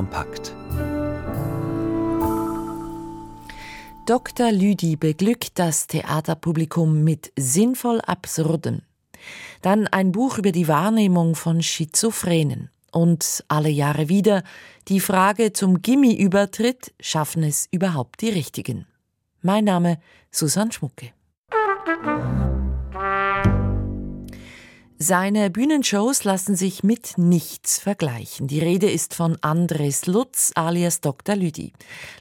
kompakt. Dr. Lüdi beglückt das Theaterpublikum mit sinnvoll Absurden. Dann ein Buch über die Wahrnehmung von Schizophrenen. Und alle Jahre wieder die Frage zum Gimmi-Übertritt, schaffen es überhaupt die Richtigen? Mein Name Susanne Schmucke. Seine Bühnenshows lassen sich mit nichts vergleichen. Die Rede ist von Andres Lutz alias Dr. Lüdi.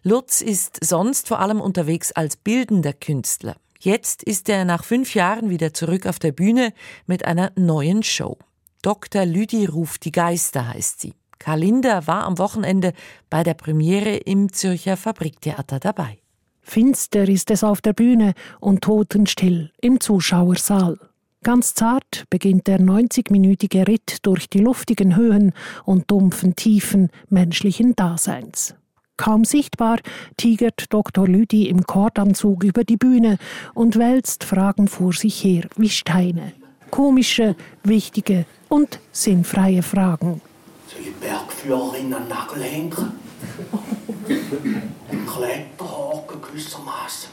Lutz ist sonst vor allem unterwegs als bildender Künstler. Jetzt ist er nach fünf Jahren wieder zurück auf der Bühne mit einer neuen Show. Dr. Lüdi ruft die Geister heißt sie. Kalinda war am Wochenende bei der Premiere im Zürcher Fabriktheater dabei. Finster ist es auf der Bühne und totenstill im Zuschauersaal. Ganz zart beginnt der 90-minütige Ritt durch die luftigen Höhen und dumpfen Tiefen menschlichen Daseins. Kaum sichtbar tigert Dr. Lüdi im Kordanzug über die Bühne und wälzt Fragen vor sich her wie Steine. Komische, wichtige und sinnfreie Fragen. Soll ich Bergführerin an Nagel hängen? Kletterhaken gewissermaßen.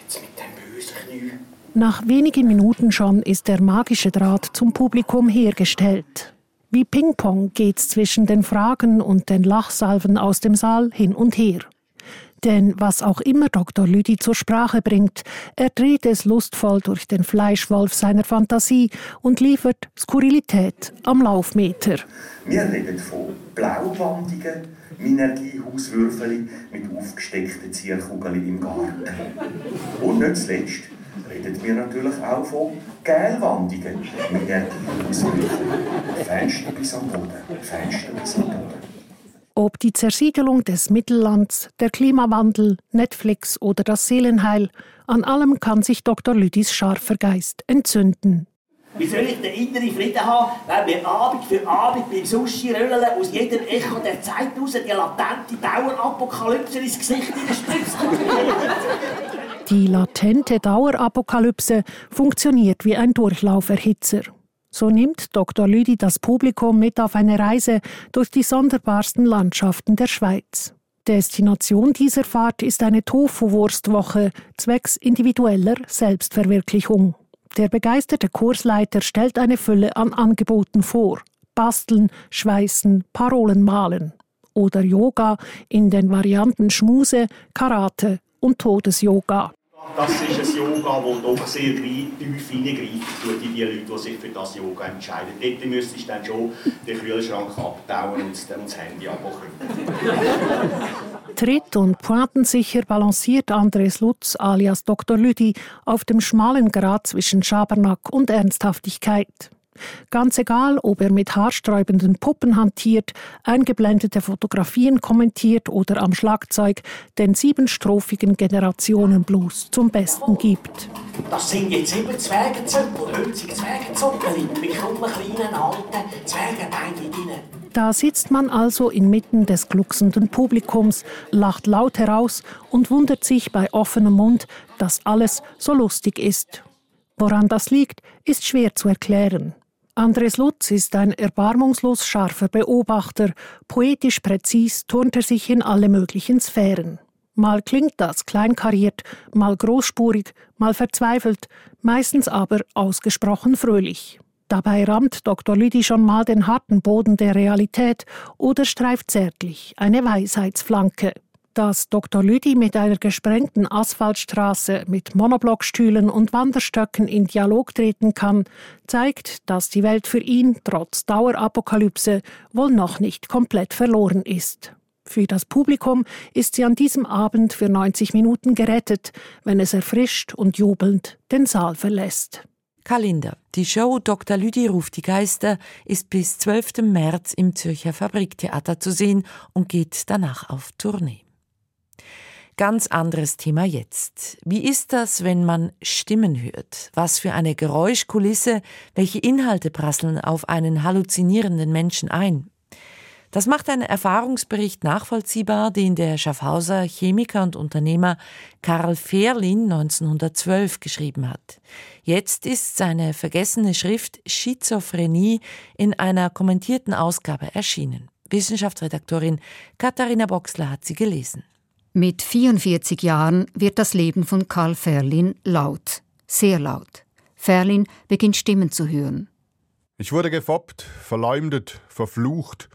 Jetzt mit dem bösen Knie. Nach wenigen Minuten schon ist der magische Draht zum Publikum hergestellt. Wie Ping-Pong geht's zwischen den Fragen und den Lachsalven aus dem Saal hin und her. Denn was auch immer Dr. Lüdi zur Sprache bringt, er dreht es lustvoll durch den Fleischwolf seiner Fantasie und liefert Skurrilität am Laufmeter. Wir reden von blauwandigen Minergiehauswürfeln mit aufgesteckten Zierkugeln im Garten. Und nicht zuletzt reden wir natürlich auch von gelwandigen Minergiehauswürfeln. Fenster bis am Boden, Fenster bis am Boden. Ob die Zersiedelung des Mittellands, der Klimawandel, Netflix oder das Seelenheil, an allem kann sich Dr. Lüdis scharfer Geist entzünden. Wie soll ich den inneren Frieden haben, wenn mir Abend für Abend beim Sushi-Röllen aus jedem Echo der Zeit raus die latente Dauerapokalypse ins Gesicht spritzt? Die latente Dauerapokalypse funktioniert wie ein Durchlauferhitzer. So nimmt Dr. Lüdi das Publikum mit auf eine Reise durch die sonderbarsten Landschaften der Schweiz. Destination dieser Fahrt ist eine Tofu-Wurstwoche zwecks individueller Selbstverwirklichung. Der begeisterte Kursleiter stellt eine Fülle an Angeboten vor. Basteln, Schweißen, Parolen malen. Oder Yoga in den Varianten Schmuse, Karate und Todesyoga. Das ist ein Yoga, das doch sehr tief hineingreift in die Leute, die sich für das Yoga entscheiden. Dort müsstest du dann schon den Kühlschrank abtauen und das Handy abmachen. Tritt- und pointensicher balanciert Andres Lutz alias Dr. Lüdi auf dem schmalen Grat zwischen Schabernack und Ernsthaftigkeit. Ganz egal, ob er mit haarsträubenden Puppen hantiert, eingeblendete Fotografien kommentiert oder am Schlagzeug den siebenstrophigen Generationenblues zum Besten gibt. Das sind jetzt sieben Zwergenzöpfel, hölzige Zwergenzöpfel mit kleinen alten Zwergenbeinchen drin. Da sitzt man also inmitten des glucksenden Publikums, lacht laut heraus und wundert sich bei offenem Mund, dass alles so lustig ist. Woran das liegt, ist schwer zu erklären. Andres Lutz ist ein erbarmungslos scharfer Beobachter, poetisch präzis turnt er sich in alle möglichen Sphären. Mal klingt das kleinkariert, mal großspurig, mal verzweifelt, meistens aber ausgesprochen fröhlich. Dabei rammt Dr. Lüdi schon mal den harten Boden der Realität oder streift zärtlich eine Weisheitsflanke. Dass Dr. Lüdi mit einer gesprengten Asphaltstraße mit Monoblockstühlen und Wanderstöcken in Dialog treten kann, zeigt, dass die Welt für ihn trotz Dauerapokalypse wohl noch nicht komplett verloren ist. Für das Publikum ist sie an diesem Abend für 90 Minuten gerettet, wenn es erfrischt und jubelnd den Saal verlässt. Kalender. Die Show Dr. Lüdi ruft die Geister ist bis 12. März im Zürcher Fabriktheater zu sehen und geht danach auf Tournee. Ganz anderes Thema jetzt. Wie ist das, wenn man Stimmen hört? Was für eine Geräuschkulisse, welche Inhalte prasseln auf einen halluzinierenden Menschen ein? Das macht ein Erfahrungsbericht nachvollziehbar, den der Schaffhauser Chemiker und Unternehmer Karl Fehrlin 1912 geschrieben hat. Jetzt ist seine vergessene Schrift Schizophrenie in einer kommentierten Ausgabe erschienen. Wissenschaftsredaktorin Katharina Boxler hat sie gelesen. Mit 44 Jahren wird das Leben von Karl Ferlin laut, sehr laut. Ferlin beginnt Stimmen zu hören. Ich wurde gefoppt, verleumdet, verflucht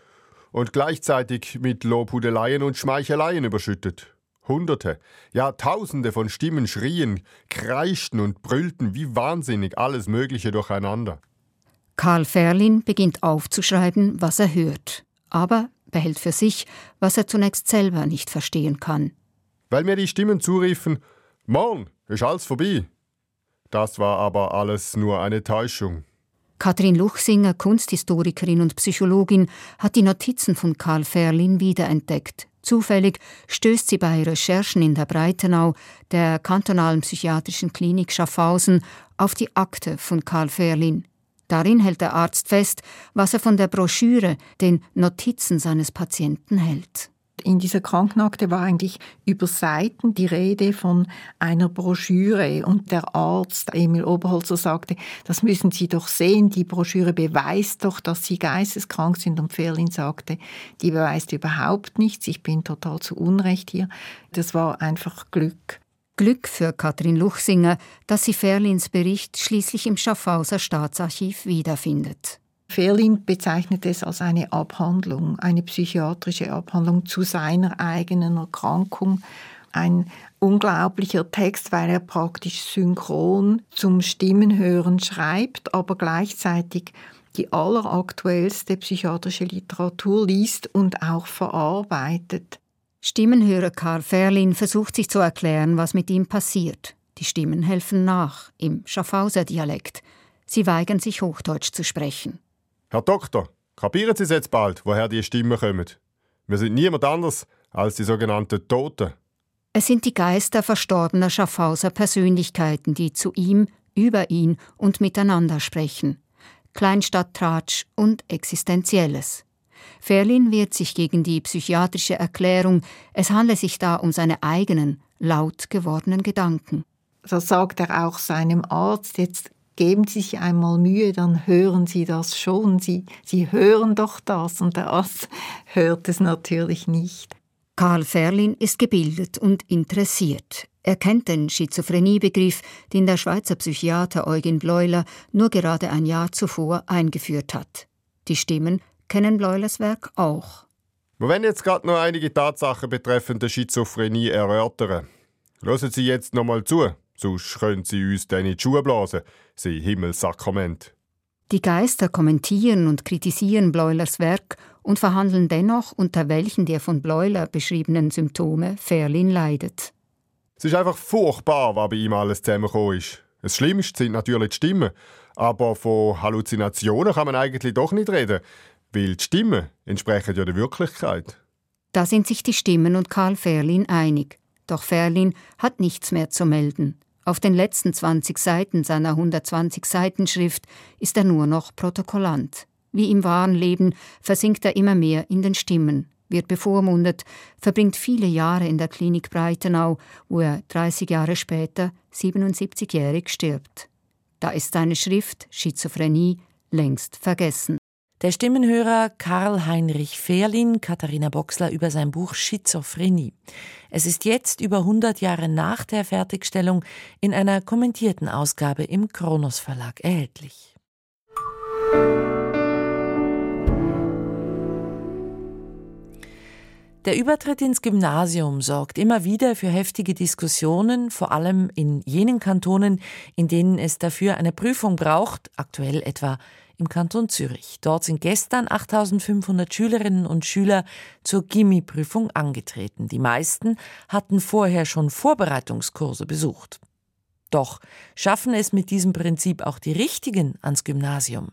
und gleichzeitig mit Lobhudeleien und Schmeicheleien überschüttet. Hunderte, ja Tausende von Stimmen schrien, kreischten und brüllten wie wahnsinnig alles Mögliche durcheinander. Karl Ferlin beginnt aufzuschreiben, was er hört, aber behält für sich, was er zunächst selber nicht verstehen kann. Weil mir die Stimmen zuriefen, morgen ist alles vorbei. Das war aber alles nur eine Täuschung. Katrin Luchsinger, Kunsthistorikerin und Psychologin, hat die Notizen von Karl Ferlin wiederentdeckt. Zufällig stößt sie bei Recherchen in der Breitenau, der kantonalen psychiatrischen Klinik Schaffhausen, auf die Akte von Karl Ferlin. Darin hält der Arzt fest, was er von der Broschüre, den Notizen seines Patienten hält. In dieser Krankenakte war eigentlich über Seiten die Rede von einer Broschüre. Und der Arzt Emil Oberholzer sagte, das müssen Sie doch sehen, die Broschüre beweist doch, dass Sie geisteskrank sind. Und Ferlin sagte, die beweist überhaupt nichts, ich bin total zu Unrecht hier. Das war einfach Glück. Glück für Katrin Luchsinger, dass sie Ferlins Bericht schließlich im Schaffhauser Staatsarchiv wiederfindet. Ferlin bezeichnet es als eine Abhandlung, eine psychiatrische Abhandlung zu seiner eigenen Erkrankung. Ein unglaublicher Text, weil er praktisch synchron zum Stimmenhören schreibt, aber gleichzeitig die alleraktuellste psychiatrische Literatur liest und auch verarbeitet. Stimmenhörer Karl Ferlin versucht sich zu erklären, was mit ihm passiert. Die Stimmen helfen nach, im Schaffhauser Dialekt. Sie weigern sich Hochdeutsch zu sprechen. Herr Doktor, kapieren Sie es jetzt bald, woher die Stimmen kommen? Wir sind niemand anders als die sogenannten Toten. Es sind die Geister verstorbener Schaffhauser Persönlichkeiten, die zu ihm, über ihn und miteinander sprechen. Kleinstadttratsch und Existenzielles. Ferlin wehrt sich gegen die psychiatrische Erklärung, es handle sich da um seine eigenen, laut gewordenen Gedanken. Das sagt er auch seinem Arzt. Jetzt geben Sie sich einmal Mühe, dann hören Sie das schon. Sie, Sie hören doch das und der Arzt hört es natürlich nicht. Karl Ferlin ist gebildet und interessiert. Er kennt den Schizophreniebegriff, den der Schweizer Psychiater Eugen Bleuler nur gerade ein Jahr zuvor eingeführt hat. Die Stimmen kennen Bleulers Werk auch. Wir werden jetzt gerade noch einige Tatsachen betreffend der Schizophrenie erörtern. Hören Sie jetzt noch mal zu. Sonst können sie uns dann in die Schuhe blasen, sie Himmelssakrament. Die Geister kommentieren und kritisieren Bleulers Werk und verhandeln dennoch, unter welchen der von Bleuler beschriebenen Symptome Ferlin leidet. Es ist einfach furchtbar, was bei ihm alles zusammengekommen ist. Das Schlimmste sind natürlich die Stimmen. Aber von Halluzinationen kann man eigentlich doch nicht reden, weil die Stimmen entsprechen ja der Wirklichkeit. Da sind sich die Stimmen und Karl Ferlin einig. Doch Ferlin hat nichts mehr zu melden. Auf den letzten 20 Seiten seiner 120 Seiten Schrift ist er nur noch Protokollant. Wie im wahren Leben versinkt er immer mehr in den Stimmen, wird bevormundet, verbringt viele Jahre in der Klinik Breitenau, wo er 30 Jahre später 77-jährig stirbt. Da ist seine Schrift Schizophrenie längst vergessen. Der Stimmenhörer Karl Heinrich Fehrlin, Katharina Boxler über sein Buch Schizophrenie. Es ist jetzt über 100 Jahre nach der Fertigstellung in einer kommentierten Ausgabe im Kronos Verlag erhältlich. Der Übertritt ins Gymnasium sorgt immer wieder für heftige Diskussionen, vor allem in jenen Kantonen, in denen es dafür eine Prüfung braucht, aktuell etwa im Kanton Zürich. Dort sind gestern 8500 Schülerinnen und Schüler zur Gimmi-Prüfung angetreten. Die meisten hatten vorher schon Vorbereitungskurse besucht. Doch schaffen es mit diesem Prinzip auch die Richtigen ans Gymnasium?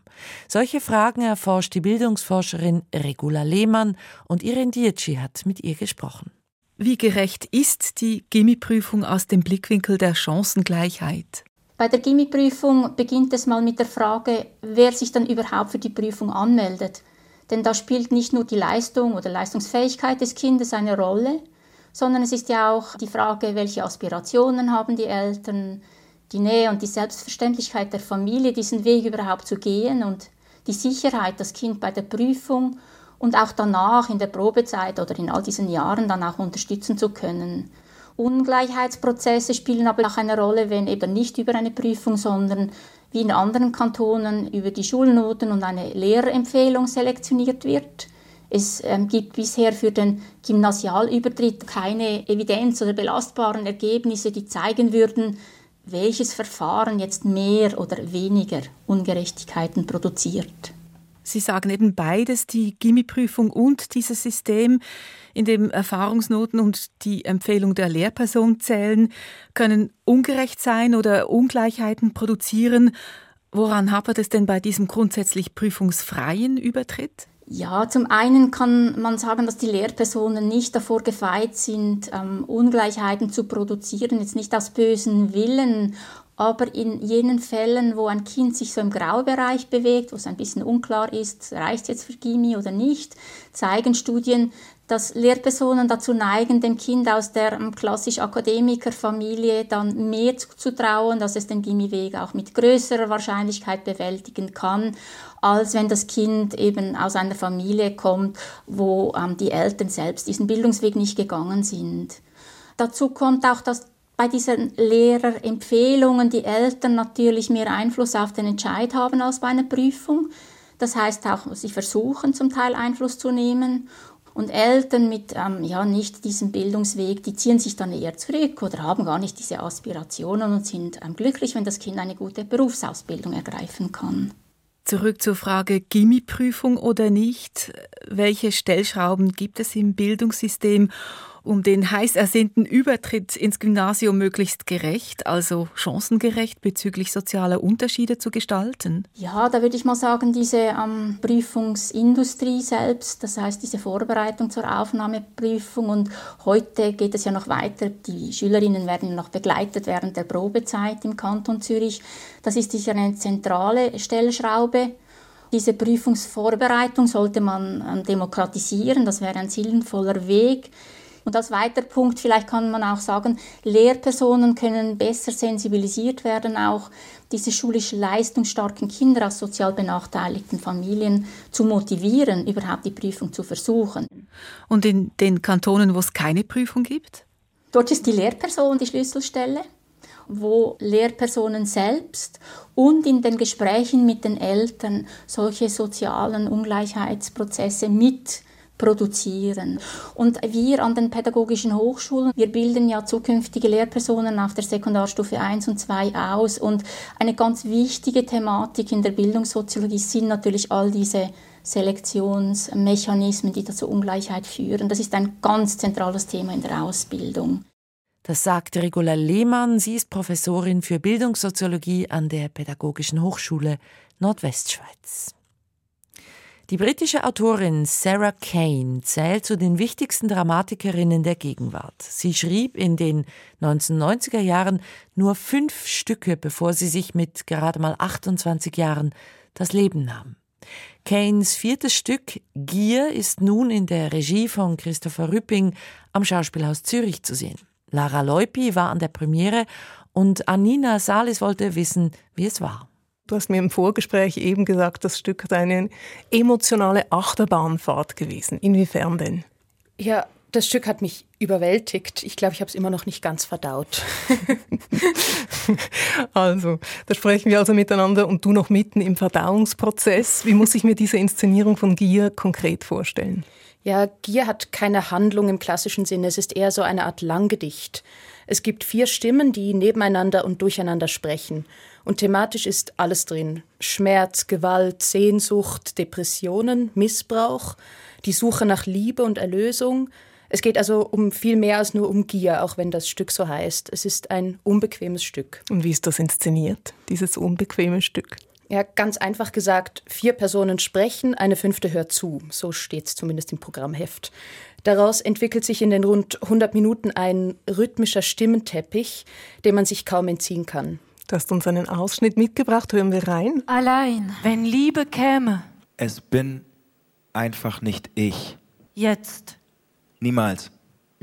Solche Fragen erforscht die Bildungsforscherin Regula Lehmann und Irene Dietschi hat mit ihr gesprochen. Wie gerecht ist die Gimmi-Prüfung aus dem Blickwinkel der Chancengleichheit? Bei der Gimmi-Prüfung beginnt es mal mit der Frage, wer sich dann überhaupt für die Prüfung anmeldet. Denn da spielt nicht nur die Leistung oder Leistungsfähigkeit des Kindes eine Rolle, sondern es ist ja auch die Frage, welche Aspirationen haben die Eltern, die Nähe und die Selbstverständlichkeit der Familie, diesen Weg überhaupt zu gehen und die Sicherheit, das Kind bei der Prüfung und auch danach in der Probezeit oder in all diesen Jahren dann auch unterstützen zu können. Ungleichheitsprozesse spielen aber auch eine Rolle, wenn eben nicht über eine Prüfung, sondern wie in anderen Kantonen über die Schulnoten und eine Lehrerempfehlung selektioniert wird. Es ähm, gibt bisher für den Gymnasialübertritt keine Evidenz oder belastbaren Ergebnisse, die zeigen würden, welches Verfahren jetzt mehr oder weniger Ungerechtigkeiten produziert. Sie sagen eben beides, die Gimmi-Prüfung und dieses System, in dem Erfahrungsnoten und die Empfehlung der Lehrperson zählen, können ungerecht sein oder Ungleichheiten produzieren. Woran hapert es denn bei diesem grundsätzlich prüfungsfreien Übertritt? Ja, zum einen kann man sagen, dass die Lehrpersonen nicht davor gefeit sind, ähm, Ungleichheiten zu produzieren, jetzt nicht aus bösen Willen, aber in jenen Fällen, wo ein Kind sich so im Graubereich bewegt, wo es ein bisschen unklar ist, reicht es jetzt für Gimi oder nicht, zeigen Studien, dass Lehrpersonen dazu neigen, dem Kind aus der ähm, klassisch Akademikerfamilie dann mehr zuzutrauen, dass es den Gimmiweg auch mit größerer Wahrscheinlichkeit bewältigen kann, als wenn das Kind eben aus einer Familie kommt, wo ähm, die Eltern selbst diesen Bildungsweg nicht gegangen sind. Dazu kommt auch, dass bei diesen Lehrerempfehlungen die Eltern natürlich mehr Einfluss auf den Entscheid haben als bei einer Prüfung. Das heißt auch, sie versuchen zum Teil Einfluss zu nehmen und Eltern mit ähm, ja, nicht diesem Bildungsweg, die ziehen sich dann eher zurück oder haben gar nicht diese Aspirationen und sind ähm, glücklich, wenn das Kind eine gute Berufsausbildung ergreifen kann. Zurück zur Frage Gimmi-Prüfung oder nicht. Welche Stellschrauben gibt es im Bildungssystem, um den heiß ersehnten Übertritt ins Gymnasium möglichst gerecht, also chancengerecht bezüglich sozialer Unterschiede zu gestalten? Ja, da würde ich mal sagen, diese ähm, Prüfungsindustrie selbst, das heißt diese Vorbereitung zur Aufnahmeprüfung und heute geht es ja noch weiter, die Schülerinnen werden noch begleitet während der Probezeit im Kanton Zürich. Das ist sicher eine zentrale Stellschraube. Diese Prüfungsvorbereitung sollte man ähm, demokratisieren, das wäre ein sinnvoller Weg. Und als weiterer Punkt, vielleicht kann man auch sagen, Lehrpersonen können besser sensibilisiert werden, auch diese schulisch leistungsstarken Kinder aus sozial benachteiligten Familien zu motivieren, überhaupt die Prüfung zu versuchen. Und in den Kantonen, wo es keine Prüfung gibt? Dort ist die Lehrperson die Schlüsselstelle wo Lehrpersonen selbst und in den Gesprächen mit den Eltern solche sozialen Ungleichheitsprozesse mit produzieren. Und wir an den pädagogischen Hochschulen, wir bilden ja zukünftige Lehrpersonen auf der Sekundarstufe 1 und 2 aus. Und eine ganz wichtige Thematik in der Bildungssoziologie sind natürlich all diese Selektionsmechanismen, die zur Ungleichheit führen. Das ist ein ganz zentrales Thema in der Ausbildung. Das sagt Regula Lehmann. Sie ist Professorin für Bildungssoziologie an der Pädagogischen Hochschule Nordwestschweiz. Die britische Autorin Sarah Kane zählt zu den wichtigsten Dramatikerinnen der Gegenwart. Sie schrieb in den 1990er Jahren nur fünf Stücke, bevor sie sich mit gerade mal 28 Jahren das Leben nahm. Kanes viertes Stück Gier ist nun in der Regie von Christopher Rüpping am Schauspielhaus Zürich zu sehen. Lara Leupi war an der Premiere und Anina Salis wollte wissen, wie es war. Du hast mir im Vorgespräch eben gesagt, das Stück sei eine emotionale Achterbahnfahrt gewesen. Inwiefern denn? Ja, das Stück hat mich überwältigt. Ich glaube, ich habe es immer noch nicht ganz verdaut. also, da sprechen wir also miteinander und du noch mitten im Verdauungsprozess. Wie muss ich mir diese Inszenierung von Gier konkret vorstellen? Ja, Gier hat keine Handlung im klassischen Sinne. Es ist eher so eine Art Langgedicht. Es gibt vier Stimmen, die nebeneinander und durcheinander sprechen. Und thematisch ist alles drin. Schmerz, Gewalt, Sehnsucht, Depressionen, Missbrauch, die Suche nach Liebe und Erlösung. Es geht also um viel mehr als nur um Gier, auch wenn das Stück so heißt. Es ist ein unbequemes Stück. Und wie ist das inszeniert, dieses unbequeme Stück? Ja, ganz einfach gesagt, vier Personen sprechen, eine fünfte hört zu. So steht es zumindest im Programmheft. Daraus entwickelt sich in den rund 100 Minuten ein rhythmischer Stimmenteppich, dem man sich kaum entziehen kann. Du hast uns einen Ausschnitt mitgebracht, hören wir rein. Allein, wenn Liebe käme. Es bin einfach nicht ich. Jetzt. Niemals.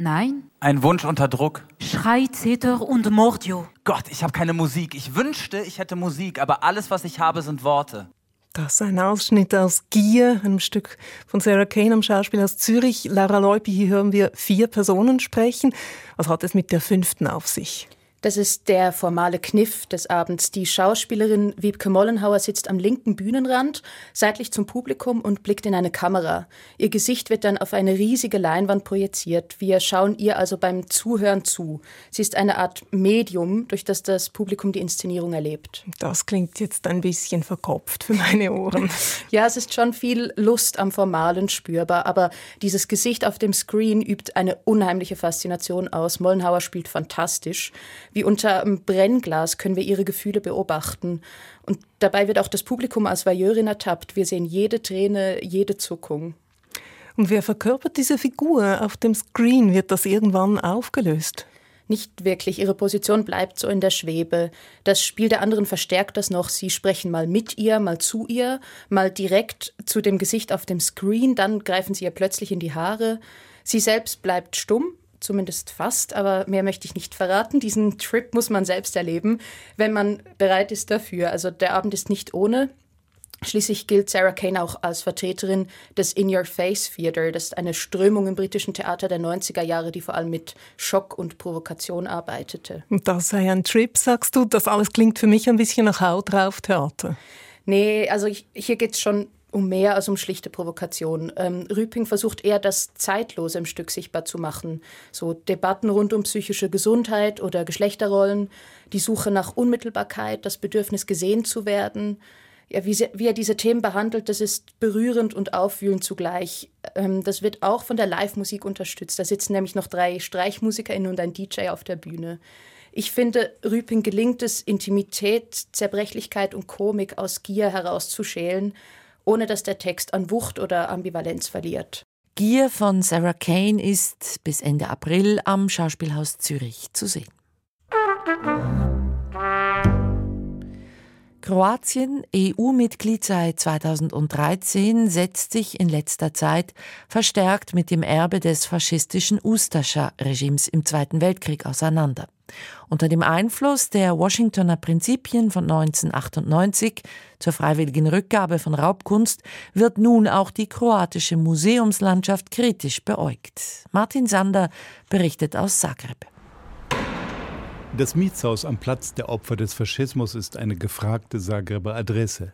Nein. Ein Wunsch unter Druck. Schrei, Zeter und Mordio. Gott, ich habe keine Musik. Ich wünschte, ich hätte Musik, aber alles, was ich habe, sind Worte. Das ist ein Ausschnitt aus Gier, einem Stück von Sarah Kane am Schauspiel aus Zürich. Laura Leupi, hier hören wir vier Personen sprechen. Was hat es mit der fünften auf sich? Das ist der formale Kniff des Abends. Die Schauspielerin Wiebke Mollenhauer sitzt am linken Bühnenrand, seitlich zum Publikum und blickt in eine Kamera. Ihr Gesicht wird dann auf eine riesige Leinwand projiziert. Wir schauen ihr also beim Zuhören zu. Sie ist eine Art Medium, durch das das Publikum die Inszenierung erlebt. Das klingt jetzt ein bisschen verkopft für meine Ohren. ja, es ist schon viel Lust am Formalen spürbar, aber dieses Gesicht auf dem Screen übt eine unheimliche Faszination aus. Mollenhauer spielt fantastisch. Wie unter einem Brennglas können wir ihre Gefühle beobachten. Und dabei wird auch das Publikum als Voyeurin ertappt. Wir sehen jede Träne, jede Zuckung. Und wer verkörpert diese Figur auf dem Screen? Wird das irgendwann aufgelöst? Nicht wirklich. Ihre Position bleibt so in der Schwebe. Das Spiel der anderen verstärkt das noch. Sie sprechen mal mit ihr, mal zu ihr, mal direkt zu dem Gesicht auf dem Screen, dann greifen sie ihr plötzlich in die Haare. Sie selbst bleibt stumm, zumindest fast, aber mehr möchte ich nicht verraten. Diesen Trip muss man selbst erleben, wenn man bereit ist dafür. Also der Abend ist nicht ohne. Schließlich gilt Sarah Kane auch als Vertreterin des In-Your-Face Theater. Das ist eine Strömung im britischen Theater der 90er Jahre, die vor allem mit Schock und Provokation arbeitete. Und das sei ein Trip, sagst du? Das alles klingt für mich ein bisschen nach Haut drauf Theater. Nee, also ich, hier geht es schon um mehr als um schlichte Provokation. Ähm, Rüping versucht eher das Zeitlose im Stück sichtbar zu machen. So Debatten rund um psychische Gesundheit oder Geschlechterrollen, die Suche nach Unmittelbarkeit, das Bedürfnis gesehen zu werden. Ja, wie, sie, wie er diese Themen behandelt, das ist berührend und aufwühlend zugleich. Ähm, das wird auch von der Live-Musik unterstützt. Da sitzen nämlich noch drei StreichmusikerInnen und ein DJ auf der Bühne. Ich finde, Rüping gelingt es, Intimität, Zerbrechlichkeit und Komik aus Gier herauszuschälen ohne dass der Text an Wucht oder Ambivalenz verliert. Gier von Sarah Kane ist bis Ende April am Schauspielhaus Zürich zu sehen. Kroatien, EU-Mitglied seit 2013, setzt sich in letzter Zeit verstärkt mit dem Erbe des faschistischen Ustascha-Regimes im Zweiten Weltkrieg auseinander. Unter dem Einfluss der Washingtoner Prinzipien von 1998 zur freiwilligen Rückgabe von Raubkunst wird nun auch die kroatische Museumslandschaft kritisch beäugt. Martin Sander berichtet aus Zagreb. Das Mietshaus am Platz der Opfer des Faschismus ist eine gefragte Zagreber Adresse.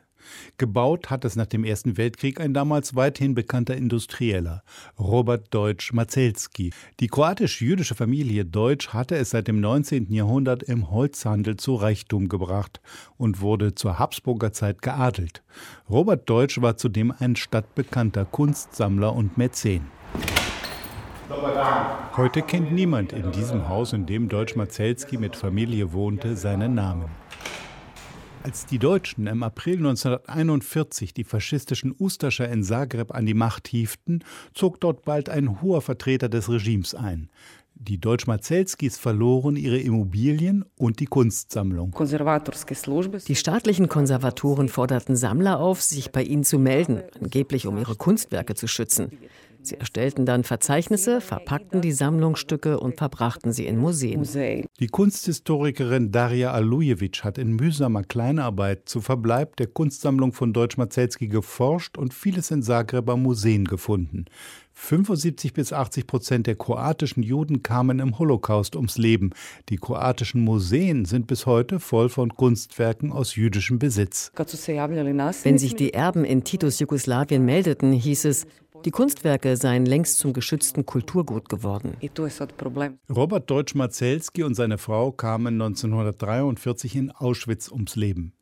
Gebaut hat es nach dem Ersten Weltkrieg ein damals weithin bekannter Industrieller, Robert Deutsch Mazelski. Die kroatisch-jüdische Familie Deutsch hatte es seit dem 19. Jahrhundert im Holzhandel zu Reichtum gebracht und wurde zur Habsburger Zeit geadelt. Robert Deutsch war zudem ein stadtbekannter Kunstsammler und Mäzen. Heute kennt niemand in diesem Haus, in dem Deutsch Mazelski mit Familie wohnte, seinen Namen. Als die Deutschen im April 1941 die faschistischen Ustascher in Zagreb an die Macht hieften, zog dort bald ein hoher Vertreter des Regimes ein. Die Deutsch-Marzelskis verloren ihre Immobilien und die Kunstsammlung. Die staatlichen Konservatoren forderten Sammler auf, sich bei ihnen zu melden, angeblich um ihre Kunstwerke zu schützen. Sie erstellten dann Verzeichnisse, verpackten die Sammlungsstücke und verbrachten sie in Museen. Die Kunsthistorikerin Daria Alujewitsch hat in mühsamer Kleinarbeit zu Verbleib der Kunstsammlung von Deutsch Mazelski geforscht und vieles in Zagreber Museen gefunden. 75 bis 80 Prozent der kroatischen Juden kamen im Holocaust ums Leben. Die kroatischen Museen sind bis heute voll von Kunstwerken aus jüdischem Besitz. Wenn sich die Erben in Titus Jugoslawien meldeten, hieß es, die Kunstwerke seien längst zum geschützten Kulturgut geworden. Robert Deutsch-Marzelski und seine Frau kamen 1943 in Auschwitz ums Leben.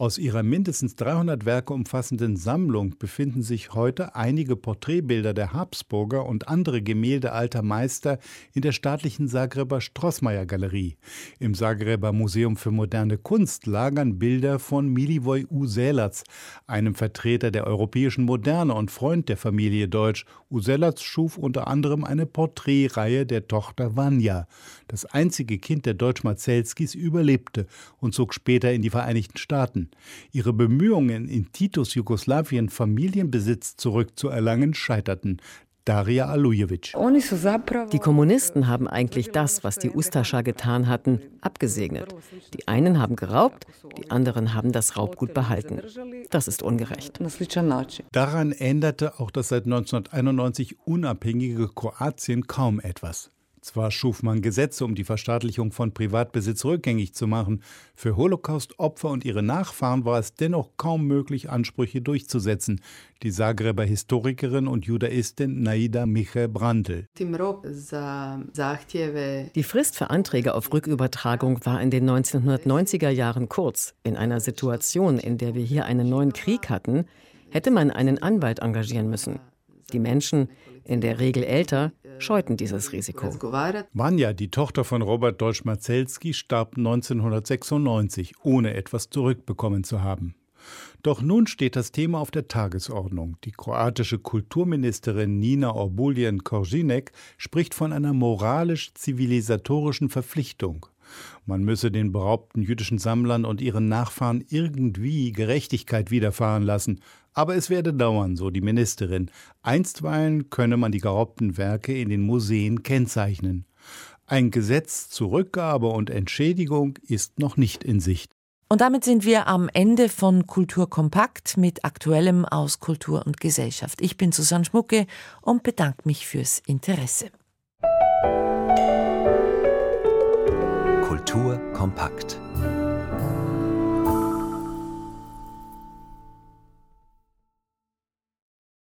Aus ihrer mindestens 300 Werke umfassenden Sammlung befinden sich heute einige Porträtbilder der Habsburger und andere Gemälde alter Meister in der staatlichen Zagreber Strossmayer Galerie. Im Zagreber Museum für moderne Kunst lagern Bilder von Milivoj Uselac, einem Vertreter der europäischen Moderne und Freund der Familie Deutsch. Uselac schuf unter anderem eine Porträtreihe der Tochter Vanya. Das einzige Kind der Deutsch-Marzelskis überlebte und zog später in die Vereinigten Staaten. Ihre Bemühungen, in Titus Jugoslawien Familienbesitz zurückzuerlangen, scheiterten. Daria Alujevic. Die Kommunisten haben eigentlich das, was die Ustascha getan hatten, abgesegnet. Die einen haben geraubt, die anderen haben das Raubgut behalten. Das ist ungerecht. Daran änderte auch das seit 1991 unabhängige Kroatien kaum etwas. Zwar schuf man Gesetze, um die Verstaatlichung von Privatbesitz rückgängig zu machen, für Holocaust-Opfer und ihre Nachfahren war es dennoch kaum möglich, Ansprüche durchzusetzen. Die Zagreber Historikerin und Judaistin Naida Michael Brandl. Die Frist für Anträge auf Rückübertragung war in den 1990er Jahren kurz. In einer Situation, in der wir hier einen neuen Krieg hatten, hätte man einen Anwalt engagieren müssen. Die Menschen, in der Regel älter, scheuten dieses Risiko. Vanya, die Tochter von Robert Deutsch-Marzelski, starb 1996, ohne etwas zurückbekommen zu haben. Doch nun steht das Thema auf der Tagesordnung. Die kroatische Kulturministerin Nina Orbulien Korzinek spricht von einer moralisch-zivilisatorischen Verpflichtung. Man müsse den beraubten jüdischen Sammlern und ihren Nachfahren irgendwie Gerechtigkeit widerfahren lassen. Aber es werde dauern, so die Ministerin. Einstweilen könne man die geraubten Werke in den Museen kennzeichnen. Ein Gesetz zur Rückgabe und Entschädigung ist noch nicht in Sicht. Und damit sind wir am Ende von Kultur kompakt mit Aktuellem aus Kultur und Gesellschaft. Ich bin Susanne Schmucke und bedanke mich fürs Interesse. Kultur kompakt.